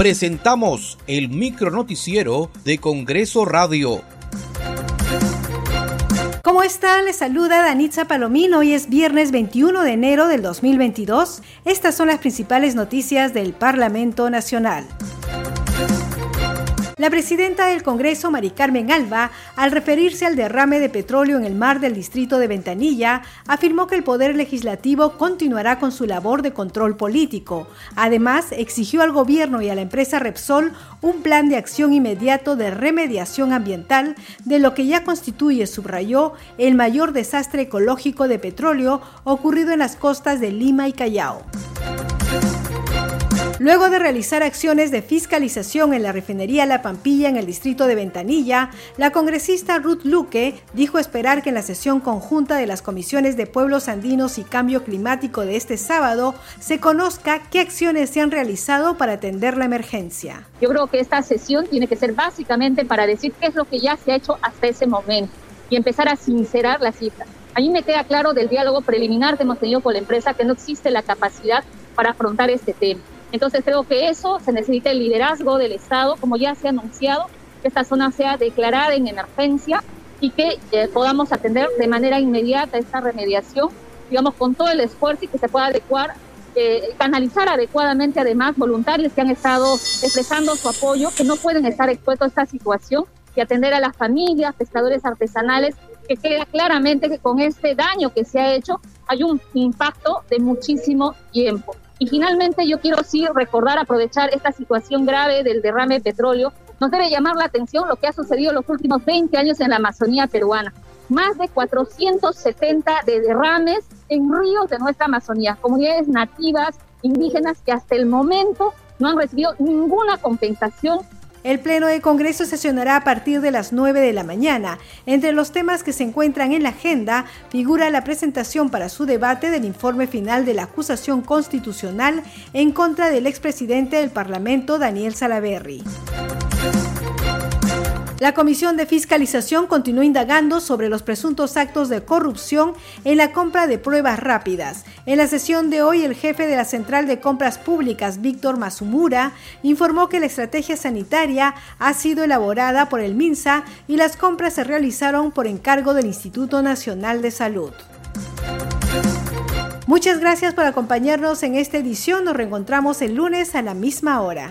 presentamos el micronoticiero de Congreso Radio. ¿Cómo están? Les saluda Danitza Palomino. Hoy es viernes 21 de enero del 2022. Estas son las principales noticias del Parlamento Nacional. La presidenta del Congreso, Mari Carmen Alba, al referirse al derrame de petróleo en el mar del distrito de Ventanilla, afirmó que el Poder Legislativo continuará con su labor de control político. Además, exigió al gobierno y a la empresa Repsol un plan de acción inmediato de remediación ambiental de lo que ya constituye, subrayó, el mayor desastre ecológico de petróleo ocurrido en las costas de Lima y Callao. Luego de realizar acciones de fiscalización en la refinería La Pampilla en el distrito de Ventanilla, la congresista Ruth Luque dijo esperar que en la sesión conjunta de las comisiones de pueblos andinos y cambio climático de este sábado se conozca qué acciones se han realizado para atender la emergencia. Yo creo que esta sesión tiene que ser básicamente para decir qué es lo que ya se ha hecho hasta ese momento y empezar a sincerar las cifras. A mí me queda claro del diálogo preliminar que hemos tenido con la empresa que no existe la capacidad para afrontar este tema. Entonces creo que eso se necesita el liderazgo del Estado, como ya se ha anunciado, que esta zona sea declarada en emergencia y que eh, podamos atender de manera inmediata esta remediación, digamos, con todo el esfuerzo y que se pueda adecuar, eh, canalizar adecuadamente además voluntarios que han estado expresando su apoyo, que no pueden estar expuestos a esta situación y atender a las familias, pescadores artesanales, que queda claramente que con este daño que se ha hecho hay un impacto de muchísimo tiempo. Y finalmente yo quiero sí recordar, aprovechar esta situación grave del derrame de petróleo. Nos debe llamar la atención lo que ha sucedido en los últimos 20 años en la Amazonía peruana. Más de 470 de derrames en ríos de nuestra Amazonía, comunidades nativas, indígenas que hasta el momento no han recibido ninguna compensación el Pleno de Congreso sesionará a partir de las 9 de la mañana. Entre los temas que se encuentran en la agenda figura la presentación para su debate del informe final de la acusación constitucional en contra del expresidente del Parlamento, Daniel Salaverry. La Comisión de Fiscalización continuó indagando sobre los presuntos actos de corrupción en la compra de pruebas rápidas. En la sesión de hoy, el jefe de la Central de Compras Públicas, Víctor Masumura, informó que la estrategia sanitaria ha sido elaborada por el MINSA y las compras se realizaron por encargo del Instituto Nacional de Salud. Muchas gracias por acompañarnos en esta edición. Nos reencontramos el lunes a la misma hora.